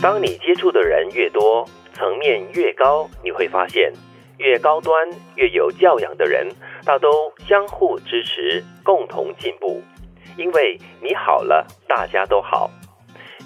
当你接触的人越多，层面越高，你会发现，越高端、越有教养的人，大都相互支持，共同进步。因为你好了，大家都好。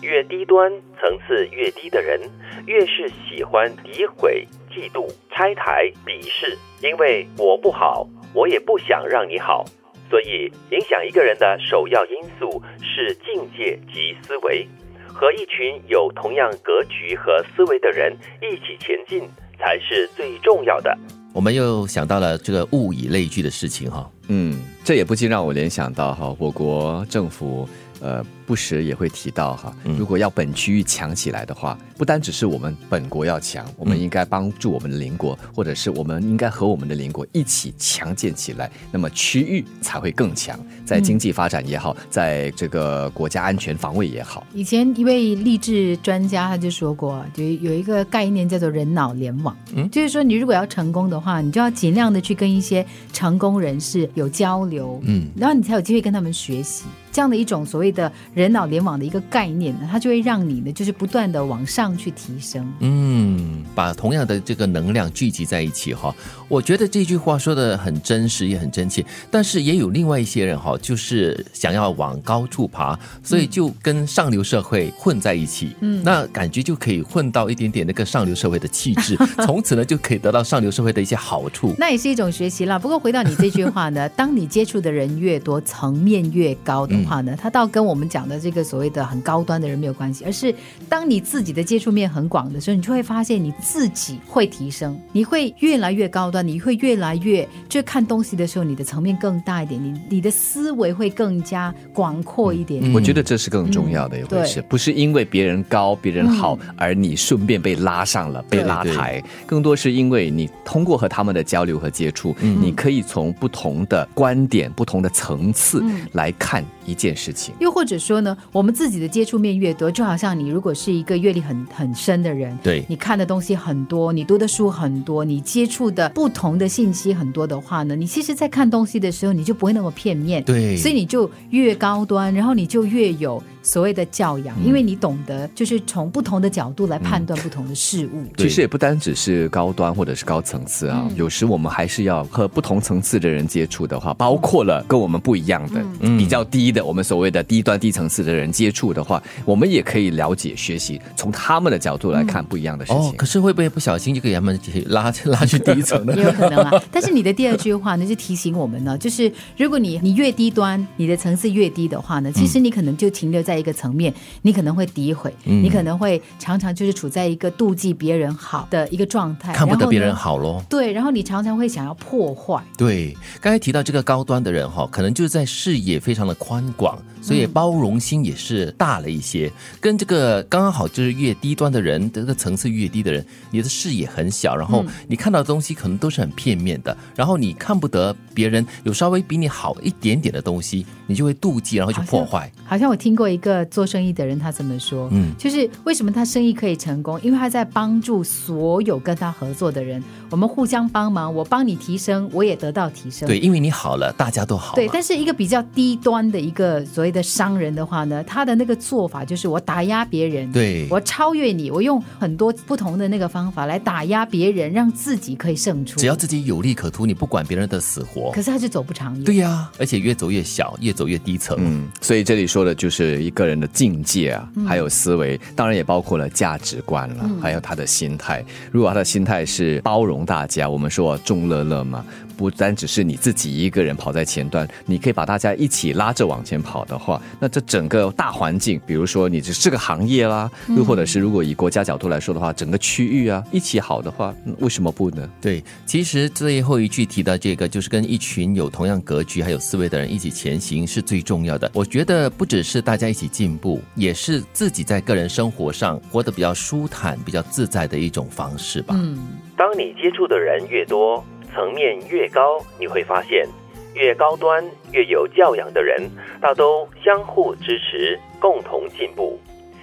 越低端、层次越低的人，越是喜欢诋毁、嫉妒、拆台、鄙视。因为我不好，我也不想让你好。所以，影响一个人的首要因素是境界及思维。和一群有同样格局和思维的人一起前进，才是最重要的。我们又想到了这个物以类聚的事情哈，嗯，这也不禁让我联想到哈，我国政府。呃，不时也会提到哈，如果要本区域强起来的话，不单只是我们本国要强，我们应该帮助我们的邻国，或者是我们应该和我们的邻国一起强健起来，那么区域才会更强，在经济发展也好，在这个国家安全防卫也好。以前一位励志专家他就说过，就有一个概念叫做人脑联网，嗯，就是说你如果要成功的话，你就要尽量的去跟一些成功人士有交流，嗯，然后你才有机会跟他们学习。这样的一种所谓的人脑联网的一个概念呢，它就会让你呢，就是不断的往上去提升。嗯，把同样的这个能量聚集在一起哈，我觉得这句话说的很真实，也很真切。但是也有另外一些人哈，就是想要往高处爬，所以就跟上流社会混在一起。嗯，那感觉就可以混到一点点那个上流社会的气质，从此呢就可以得到上流社会的一些好处。那也是一种学习啦。不过回到你这句话呢，当你接触的人越多，层面越高的。话呢，他倒跟我们讲的这个所谓的很高端的人没有关系，而是当你自己的接触面很广的时候，你就会发现你自己会提升，你会越来越高端，你会越来越就看东西的时候，你的层面更大一点，你你的思维会更加广阔一点。我觉得这是更重要的一回事，不是因为别人高、别人好，而你顺便被拉上了、被拉抬，更多是因为你通过和他们的交流和接触，你可以从不同的观点、不同的层次来看。一件事情，又或者说呢，我们自己的接触面越多，就好像你如果是一个阅历很很深的人，对，你看的东西很多，你读的书很多，你接触的不同的信息很多的话呢，你其实，在看东西的时候，你就不会那么片面，对，所以你就越高端，然后你就越有。所谓的教养，因为你懂得，就是从不同的角度来判断不同的事物。其实也不单只是高端或者是高层次啊，有时我们还是要和不同层次的人接触的话，包括了跟我们不一样的、比较低的，我们所谓的低端低层次的人接触的话，我们也可以了解、学习，从他们的角度来看不一样的事情。可是会不会不小心就给他们拉 拉去低层呢？也有可能啊。但是你的第二句话呢，就提醒我们呢，就是如果你你越低端，你的层次越低的话呢，其实你可能就停留在。一个层面，你可能会诋毁，你可能会常常就是处在一个妒忌别人好的一个状态，看不得别人好咯。对，然后你常常会想要破坏。对，刚才提到这个高端的人哈，可能就是在视野非常的宽广，所以包容心也是大了一些。跟这个刚刚好就是越低端的人，这个层次越低的人，你的视野很小，然后你看到的东西可能都是很片面的，然后你看不得别人有稍微比你好一点点的东西，你就会妒忌，然后就破坏。好像我听过一。一个做生意的人，他怎么说？嗯，就是为什么他生意可以成功？因为他在帮助所有跟他合作的人，我们互相帮忙，我帮你提升，我也得到提升。对，因为你好了，大家都好。对，但是一个比较低端的一个所谓的商人的话呢，他的那个做法就是我打压别人，对我超越你，我用很多不同的那个方法来打压别人，让自己可以胜出。只要自己有利可图，你不管别人的死活。可是他就走不长远。对呀，而且越走越小，越走越低层。嗯，所以这里说的就是一。个人的境界啊，还有思维，当然也包括了价值观了，还有他的心态。如果他的心态是包容大家，我们说众乐乐嘛。不单只是你自己一个人跑在前端，你可以把大家一起拉着往前跑的话，那这整个大环境，比如说你这是个行业啦，又或者是如果以国家角度来说的话，整个区域啊一起好的话，为什么不呢？对，其实最后一句提到这个，就是跟一群有同样格局还有思维的人一起前行是最重要的。我觉得不只是大家一起进步，也是自己在个人生活上活得比较舒坦、比较自在的一种方式吧。嗯，当你接触的人越多。层面越高，你会发现，越高端、越有教养的人，大都相互支持，共同进步。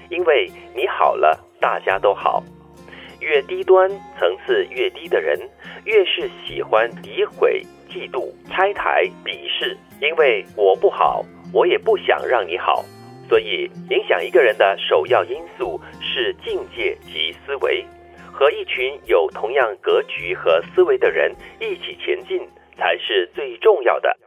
因为你好了，大家都好。越低端、层次越低的人，越是喜欢诋毁、嫉妒、拆台、鄙视。因为我不好，我也不想让你好。所以，影响一个人的首要因素是境界及思维。和一群有同样格局和思维的人一起前进，才是最重要的。